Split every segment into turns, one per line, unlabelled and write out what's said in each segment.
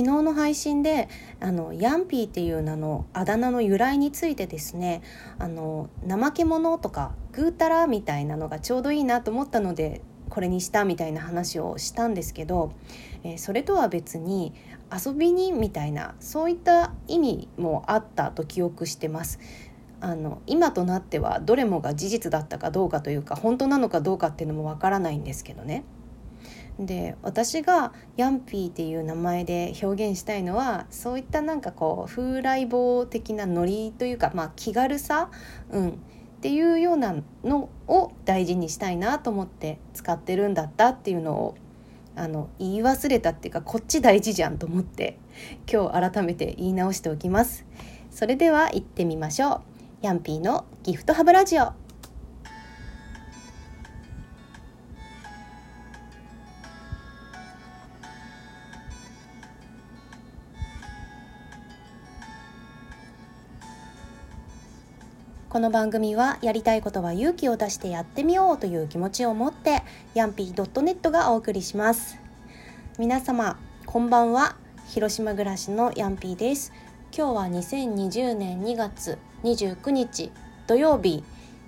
昨日の配信であのヤンピーっていう名のあだ名の由来についてですねあの怠け者とかぐうたらみたいなのがちょうどいいなと思ったのでこれにしたみたいな話をしたんですけど、えー、それとは別に遊びにみたいなそういった意味もあったと記憶してます。あの今となってはどれもが事実だったかどうかというか本当なのかどうかっていうのもわからないんですけどね。で私がヤンピーっていう名前で表現したいのはそういったなんかこう風来坊的なノリというか、まあ、気軽さ、うん、っていうようなのを大事にしたいなと思って使ってるんだったっていうのをあの言い忘れたっていうかこっち大事じゃんと思って今日改めて言い直しておきます。それでは行ってみましょう。ヤンピーのギフトハブラジオ。この番組はやりたいことは勇気を出してやってみようという気持ちを持ってヤンピー .net がお送りします。皆様こんばんは。広島暮らしのヤンピーです。今日は2020年2月29日土曜日。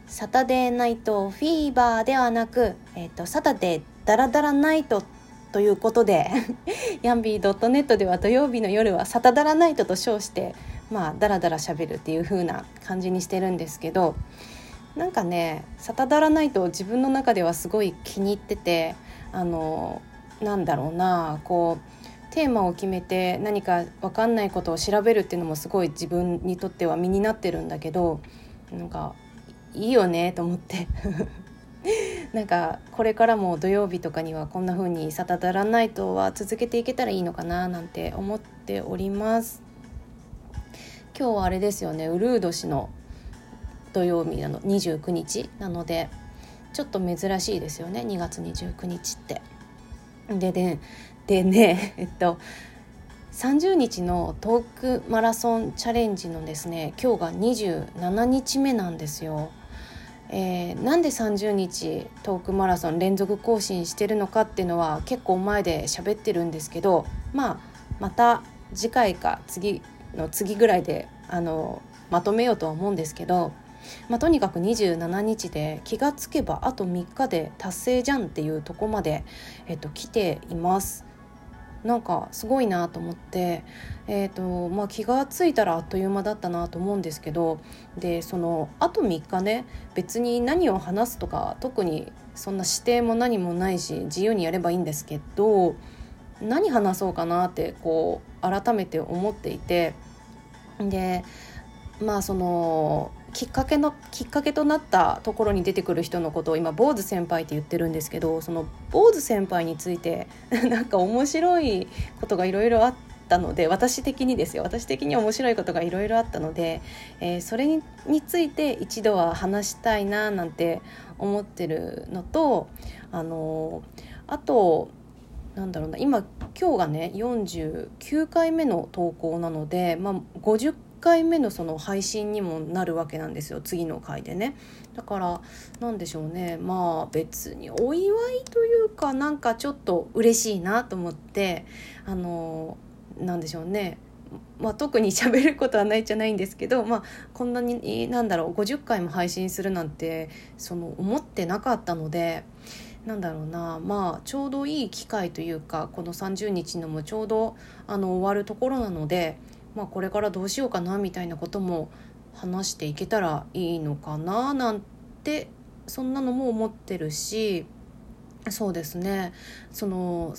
サタデーナイトフィーバーではなく、えっ、ー、と、サタデーダラダラナイトということで ヤンビー .net では土曜日の夜はサタダラナイトと称してまあダラダラしゃべるっていう風な感じにしてるんですけどなんかね「サタダラナイト」自分の中ではすごい気に入っててあのなんだろうなこうテーマを決めて何か分かんないことを調べるっていうのもすごい自分にとっては身になってるんだけどなんかいいよねと思って なんかこれからも土曜日とかにはこんな風に「サタダラナイト」は続けていけたらいいのかななんて思っております。今日はあれですよねウルー年の土曜日なの29日なのでちょっと珍しいですよね2月29日って。でねでね えっと30日のトークマラソンチャレンジのですね今日が27日目なんですよ。えー、なんで30日トークマラソン連続更新してるのかっていうのは結構前で喋ってるんですけどまあまた次回か次の次ぐらいであのまとめようとは思うんですけど、まあ、とにかく27日で気がつけばあと3日で達成じゃんっていうとこまで、えっと、来ています。なんかすごいなと思って、えーとまあ、気が付いたらあっという間だったなと思うんですけどでそのあと3日ね別に何を話すとか特にそんな指定も何もないし自由にやればいいんですけど何話そうかなってこう改めて思っていてでまあそのきっかけのきっかけとなったところに出てくる人のことを今坊主先輩って言ってるんですけどその坊主先輩について なんか面白いことがいろいろあったので私的にですよ。私的に面白いことがいろいろあったので、えー、それについて一度は話したいななんて思ってるのとあのあとなんだろうな今今日がね49回目の投稿なので、まあ、50回目のその配信にもなるわけなんですよ次の回でね。だから何でしょうね。まあ別にお祝いというかなんかちょっと嬉しいなと思ってあの何でしょうね。まあ、特に喋ることはないじゃないんですけど、まあ、こんなになんだろう50回も配信するなんてその思ってなかったのでなんだろうなまあちょうどいい機会というかこの30日のもちょうどあの終わるところなので、まあ、これからどうしようかなみたいなことも話していけたらいいのかななんてそんなのも思ってるしそうですねその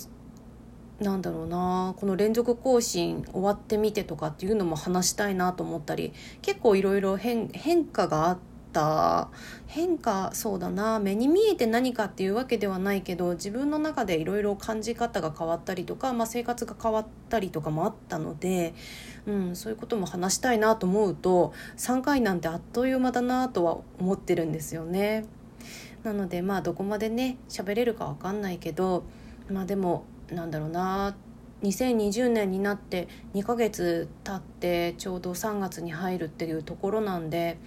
なんだろうなこの連続更新終わってみてとかっていうのも話したいなと思ったり結構いろいろ変化があって。った変化そうだな目に見えて何かっていうわけではないけど自分の中でいろいろ感じ方が変わったりとか、まあ、生活が変わったりとかもあったので、うん、そういうことも話したいなと思うと3回なんてあっという間だなとは思ってるんですよね。なのでまあどこまでね喋れるか分かんないけどまあでもなんだろうな2020年になって2ヶ月経ってちょうど3月に入るっていうところなんで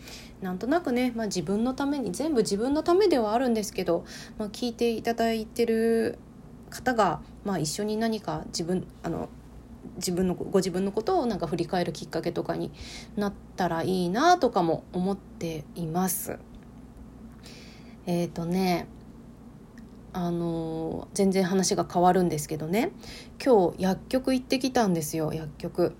なんとなくね、まあ、自分のために全部自分のためではあるんですけど、まあ、聞いていただいてる方が、まあ、一緒に何か自分あの自分のご自分のことをなんか振り返るきっかけとかになったらいいなとかも思っています。えっ、ー、とねあの全然話が変わるんですけどね今日薬局行ってきたんですよ薬局。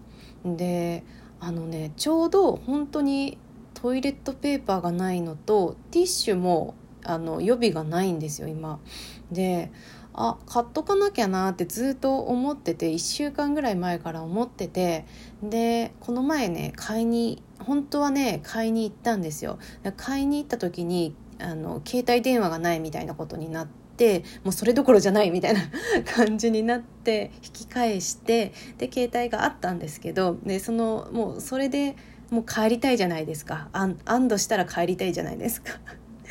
であのねちょうど本当にトイレットペーパーがないのとティッシュもあの予備がないんですよ今。であ買っとかなきゃなってずっと思ってて1週間ぐらい前から思っててでこの前ね買いに本当はね買いに行ったんですよ買いに行った時にあの携帯電話がないみたいなことになってもうそれどころじゃないみたいな 感じになって引き返してで携帯があったんですけどでそのもうそれでもう帰りたいじゃないですか。安堵したら帰りたいじゃないですか。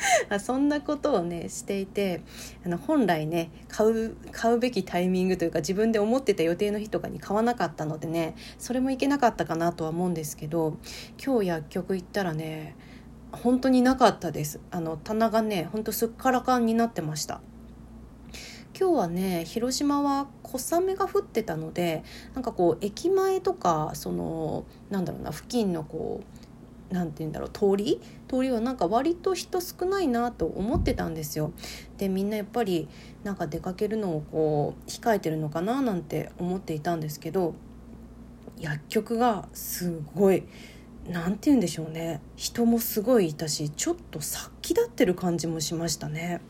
そんなことをねしていてあの本来ね買う買うべきタイミングというか自分で思ってた予定の日とかに買わなかったのでねそれもいけなかったかなとは思うんですけど今日薬局行ったらね本当になかったです。あの棚がねほんとすっからかんになってました。今日はね広島は小雨が降ってたのでなんかこう駅前とかそのなんだろうな付近のこう何て言うんだろう通り？通りはなんか割と人少ないなと思ってたんですよ。でみんなやっぱりなんか出かけるのをこう控えてるのかななんて思っていたんですけど薬局がすごい何て言うんでしょうね人もすごいいたしちょっと殺気立ってる感じもしましたね。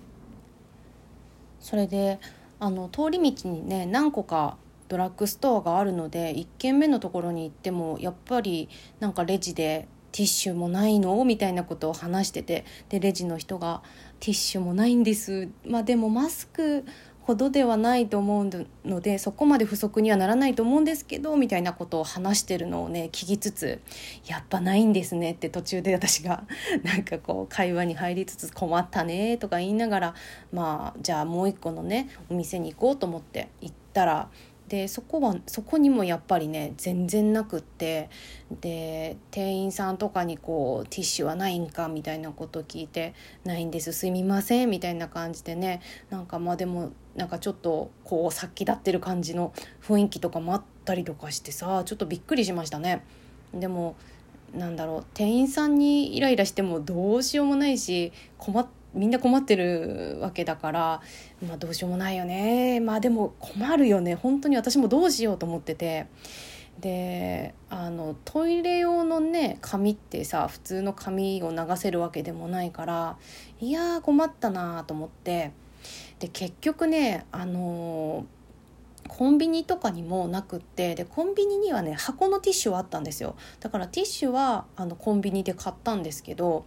それであの通り道にね何個かドラッグストアがあるので1軒目のところに行ってもやっぱりなんかレジでティッシュもないの？みたいなことを話しててでレジの人が「ティッシュもないんです」まあでもマスクほどではないと思うのでそこまで不足にはならないと思うんですけどみたいなことを話してるのをね聞きつつ「やっぱないんですね」って途中で 私がなんかこう会話に入りつつ「困ったね」とか言いながらまあじゃあもう一個のねお店に行こうと思って行ったらでそこはそこにもやっぱりね全然なくってで店員さんとかにこう「ティッシュはないんか?」みたいなこと聞いて「ないんですすみません」みたいな感じでねなんかまあでもなんかちょっとこう殺気立ってる感じの雰囲気とかもあったりとかしてさちょっとびっくりしましたね。でもなんだろう店員さんにイライラしてもどうしようもないし困っみんな困ってるわけだから、まあ、どうしようもないよね。まあでも困るよね。本当に私もどうしようと思ってて。であのトイレ用のね紙ってさ普通の紙を流せるわけでもないからいや困ったなと思って。で結局ねあのーコンビニとかにもなくってでコンビニにはね箱のティッシュはあったんですよ。だからティッシュはあのコンビニで買ったんですけど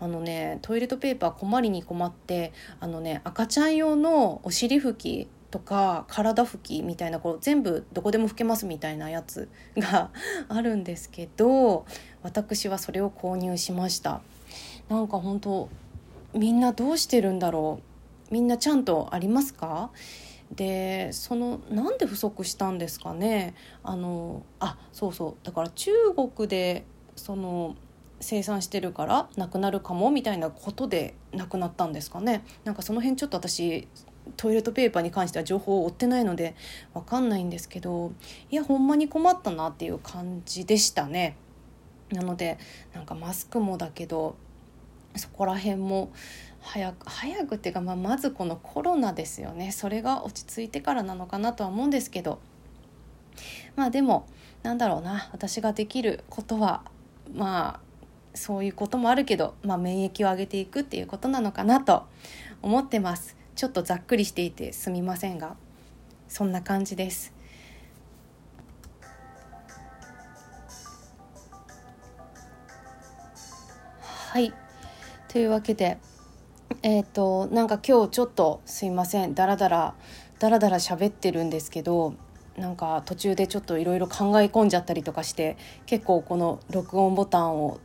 あのねトイレットペーパー困りに困ってあのね赤ちゃん用のお尻拭きとか体拭きみたいなこう全部どこでも拭けますみたいなやつが あるんですけど私はそれを購入しました。なんか本当みんなどうしてるんだろう。みんなちゃんとありますか？でそのなんで不足したんですかね？あのあそうそう。だから中国でその生産してるからなくなるかも？みたいなことでなくなったんですかね？なんかその辺ちょっと私トイレットペーパーに関しては情報を追ってないので分かんないんですけどいやほんまに困ったなっていう感じでしたね。なのでなんかマスクもだけどそこら辺も早く早くっていうか、まあ、まずこのコロナですよね。それが落ち着いてからなのかなとは思うんですけど。まあでもなんだろうな。私ができることはまあそういうこともあるけど、まあ、免疫を上げていくっていうことなのかなと思ってます。ちょっとざっくりしていてすみませんが。そんな感じです。はい。というわけでえっ、ー、となんか今日ちょっとすいません。ダラダラダラダラ喋ってるんですけどなんか途中でちょっといろいろ考え込んじゃったりとかして結構この録音ボタンを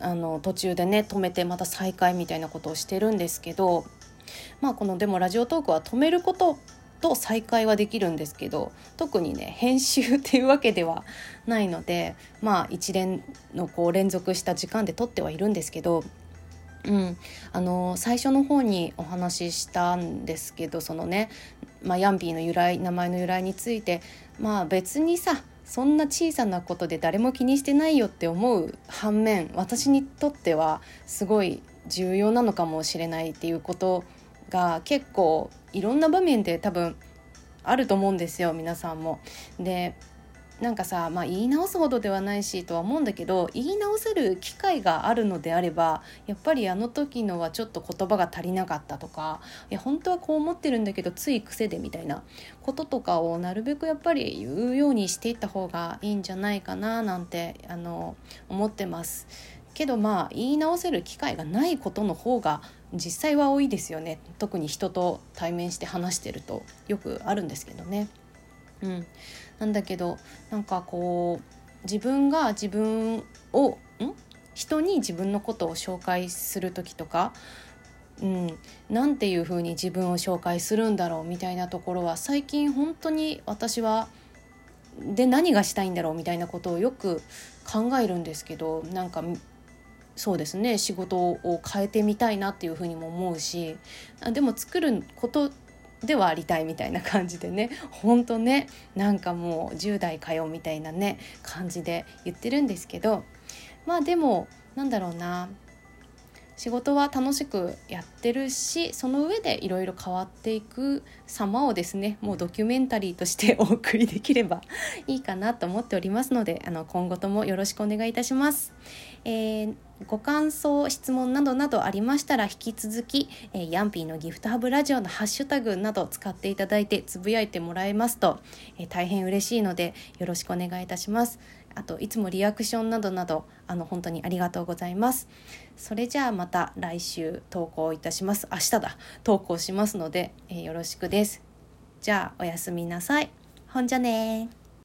あの途中でね止めてまた再開みたいなことをしてるんですけどまあこのでもラジオトークは止めることと再開はできるんですけど特にね編集っていうわけではないのでまあ一連のこう連続した時間で撮ってはいるんですけどうん、あの最初の方にお話ししたんですけどそのね、まあ、ヤンビーの由来名前の由来についてまあ別にさそんな小さなことで誰も気にしてないよって思う反面私にとってはすごい重要なのかもしれないっていうことが結構いろんな場面で多分あると思うんですよ皆さんも。でなんかさ、まあ、言い直すほどではないしとは思うんだけど言い直せる機会があるのであればやっぱりあの時のはちょっと言葉が足りなかったとかいや本当はこう思ってるんだけどつい癖でみたいなこととかをなるべくやっぱり言うようにしていった方がいいんじゃないかななんてあの思ってます。けどまあ言い直せる機会がないことの方が実際は多いですよね特に人と対面して話してるとよくあるんですけどね。うん、なんだけどなんかこう自分が自分をん？人に自分のことを紹介する時とか、うん、なんていう風に自分を紹介するんだろうみたいなところは最近本当に私はで何がしたいんだろうみたいなことをよく考えるんですけどなんかそうですね仕事を変えてみたいなっていうふうにも思うしでも作ることではありたいみたいな感じでねほんとねなんかもう10代かよみたいなね感じで言ってるんですけどまあでもなんだろうな仕事は楽しくやってるしその上でいろいろ変わっていく様をですねもうドキュメンタリーとしてお送りできればいいかなと思っておりますのであの今後ともよろしくお願いいたします。えーご感想質問などなどありましたら引き続き、えー、ヤンピーのギフトハブラジオのハッシュタグなど使っていただいてつぶやいてもらえますと、えー、大変嬉しいのでよろしくお願いいたします。あといつもリアクションなどなどあの本当にありがとうございます。それじゃあまた来週投稿いたします。明日だ。投稿しますので、えー、よろしくです。じゃあおやすみなさい。ほんじゃね